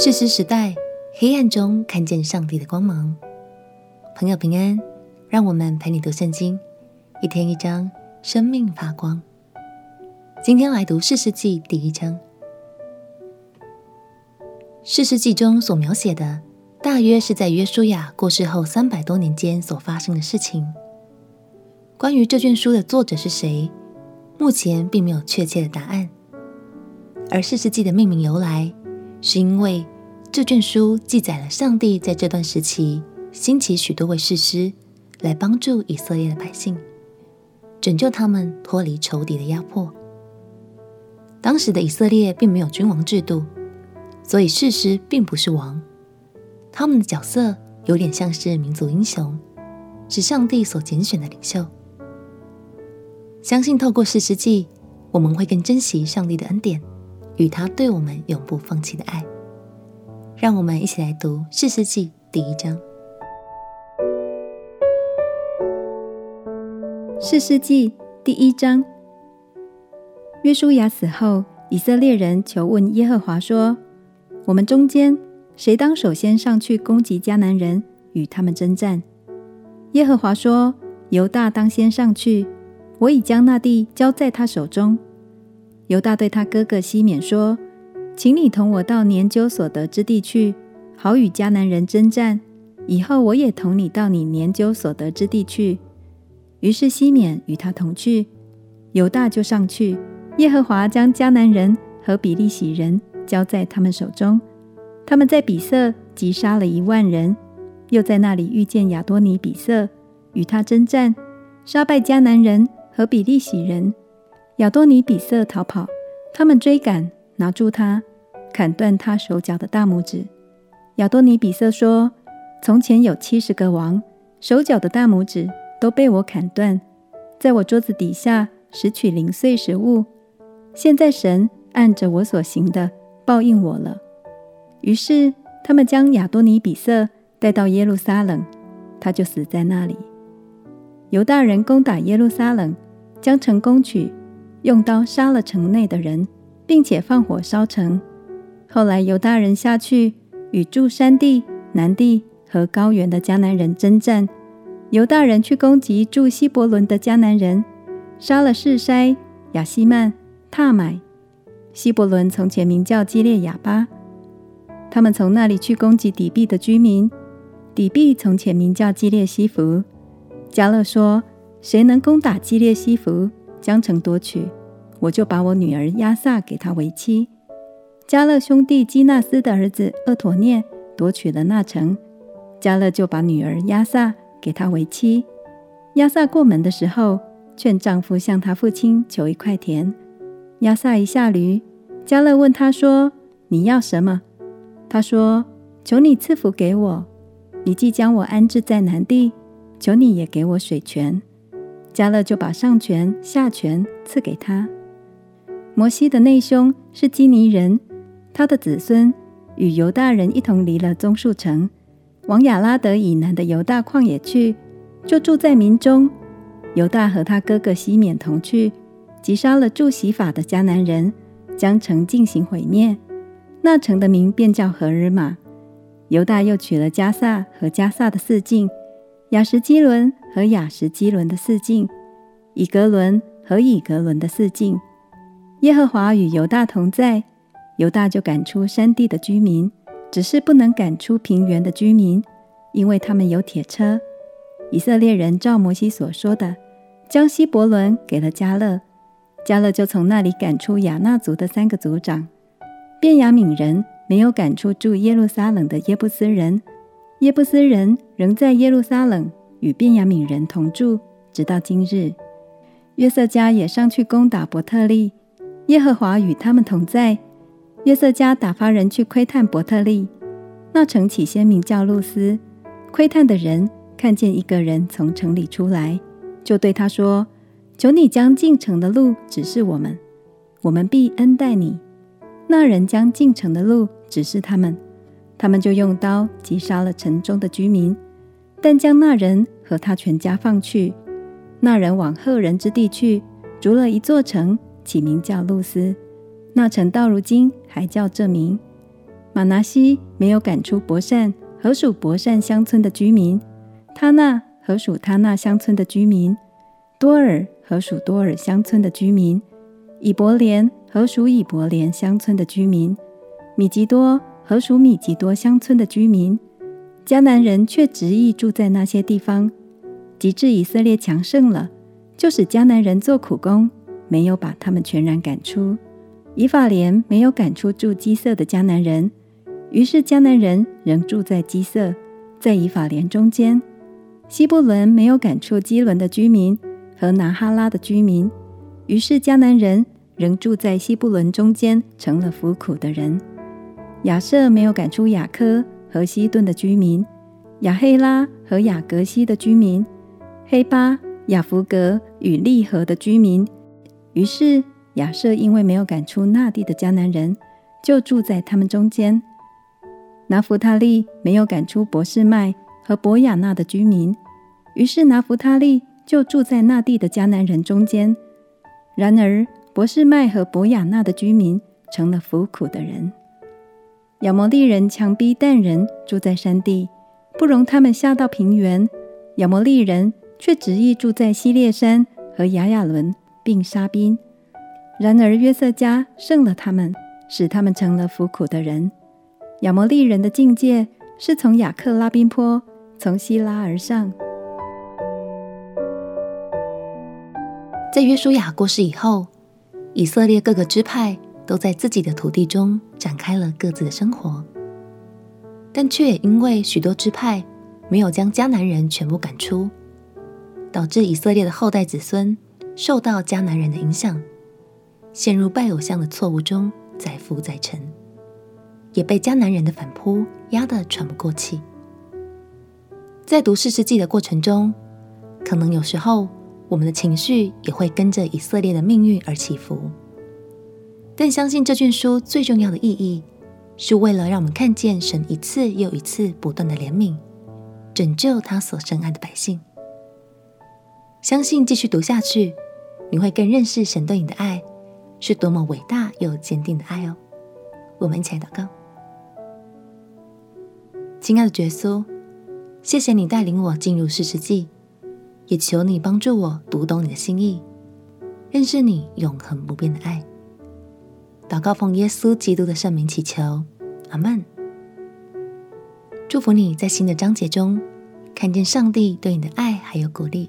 士师时代，黑暗中看见上帝的光芒。朋友平安，让我们陪你读圣经，一天一章，生命发光。今天来读士师记第一章。世世记中所描写的，大约是在约书亚过世后三百多年间所发生的事情。关于这卷书的作者是谁，目前并没有确切的答案。而士师记的命名由来，是因为这卷书记载了上帝在这段时期兴起许多位士师来帮助以色列的百姓，拯救他们脱离仇敌的压迫。当时的以色列并没有君王制度，所以士师并不是王，他们的角色有点像是民族英雄，是上帝所拣选的领袖。相信透过士师记，我们会更珍惜上帝的恩典。与他对我们永不放弃的爱，让我们一起来读《士师记》第一章。《士师记》第一章。约书亚死后，以色列人求问耶和华说：“我们中间谁当首先上去攻击迦南人，与他们征战？”耶和华说：“犹大当先上去，我已将那地交在他手中。”犹大对他哥哥西缅说：“请你同我到研究所得之地去，好与迦南人征战。以后我也同你到你研究所得之地去。”于是西缅与他同去，犹大就上去。耶和华将迦南人和比利洗人交在他们手中，他们在比色击杀了一万人，又在那里遇见亚多尼比色，与他征战，杀败迦南人和比利洗人。亚多尼比色逃跑，他们追赶，拿住他，砍断他手脚的大拇指。亚多尼比色说：“从前有七十个王，手脚的大拇指都被我砍断，在我桌子底下拾取零碎食物。现在神按着我所行的报应我了。”于是他们将亚多尼比色带到耶路撒冷，他就死在那里。犹大人攻打耶路撒冷，将城攻取。用刀杀了城内的人，并且放火烧城。后来犹大人下去与住山地、南地和高原的迦南人征战。犹大人去攻击住希伯伦的迦南人，杀了士筛、亚希曼、塔买。希伯伦从前名叫基列雅巴。他们从那里去攻击底壁的居民。底壁从前名叫基列西弗。迦勒说：“谁能攻打基列西弗？”将城夺取，我就把我女儿押撒给他为妻。迦勒兄弟基纳斯的儿子厄陀涅夺取了那城，迦勒就把女儿押撒给他为妻。押撒过门的时候，劝丈夫向他父亲求一块田。押撒一下驴，迦勒问他说：“你要什么？”他说：“求你赐福给我。你既将我安置在南地，求你也给我水泉。”迦勒就把上泉下泉赐给他。摩西的内兄是基尼人，他的子孙与犹大人一同离了棕树城，往亚拉德以南的犹大旷野去，就住在民中。犹大和他哥哥西缅同去，击杀了住洗法的迦南人，将城进行毁灭。那城的名便叫何珥玛。犹大又取了加萨和加萨的四境。雅什基伦和雅什基伦的四境，以格伦和以格伦的四境。耶和华与犹大同在，犹大就赶出山地的居民，只是不能赶出平原的居民，因为他们有铁车。以色列人照摩西所说的，将希伯伦给了迦勒，迦勒就从那里赶出亚衲族的三个族长。便雅悯人没有赶出住耶路撒冷的耶布斯人。耶布斯人仍在耶路撒冷与便雅悯人同住，直到今日。约瑟家也上去攻打伯特利，耶和华与他们同在。约瑟家打发人去窥探伯特利，那城起先名叫露丝。窥探的人看见一个人从城里出来，就对他说：“求你将进城的路指示我们，我们必恩待你。”那人将进城的路指示他们。他们就用刀击杀了城中的居民，但将那人和他全家放去。那人往赫人之地去，逐了一座城，起名叫露丝。那城到如今还叫这名。马拿西没有赶出伯善和属伯善乡村的居民，他那和属他那乡村的居民，多尔和属多尔乡村的居民，以伯莲和属以伯莲乡村的居民，米吉多和属米吉多乡村的居民。迦南人却执意住在那些地方，及至以色列强盛了，就使迦南人做苦工，没有把他们全然赶出。以法莲没有赶出住基色的迦南人，于是迦南人仍住在基色，在以法莲中间。西布伦没有赶出基伦的居民和拿哈拉的居民，于是迦南人仍住在西布伦中间，成了服苦的人。亚设没有赶出雅科和西顿的居民，亚黑拉和亚革西的居民，黑巴、雅弗格与利合的居民，于是。亚瑟因为没有赶出那地的迦南人，就住在他们中间。拿弗他利没有赶出博士麦和博亚纳的居民，于是拿弗他利就住在那地的迦南人中间。然而博士麦和博亚纳的居民成了服苦的人。亚摩利人强逼但人住在山地，不容他们下到平原。亚摩利人却执意住在西列山和亚雅伦，并沙宾。然而约瑟家胜了他们，使他们成了服苦的人。亚摩利人的境界是从亚克拉宾坡，从希拉而上。在约书亚过世以后，以色列各个支派都在自己的土地中展开了各自的生活，但却也因为许多支派没有将迦南人全部赶出，导致以色列的后代子孙受到迦南人的影响。陷入拜偶像的错误中，载浮载沉，也被迦南人的反扑压得喘不过气。在读士师记的过程中，可能有时候我们的情绪也会跟着以色列的命运而起伏。但相信这卷书最重要的意义，是为了让我们看见神一次又一次不断的怜悯，拯救他所深爱的百姓。相信继续读下去，你会更认识神对你的爱。是多么伟大又坚定的爱哦！我们一起来祷告。亲爱的耶稣，谢谢你带领我进入士师记，也求你帮助我读懂你的心意，认识你永恒不变的爱。祷告奉耶稣基督的圣名祈求，阿门。祝福你在新的章节中看见上帝对你的爱还有鼓励。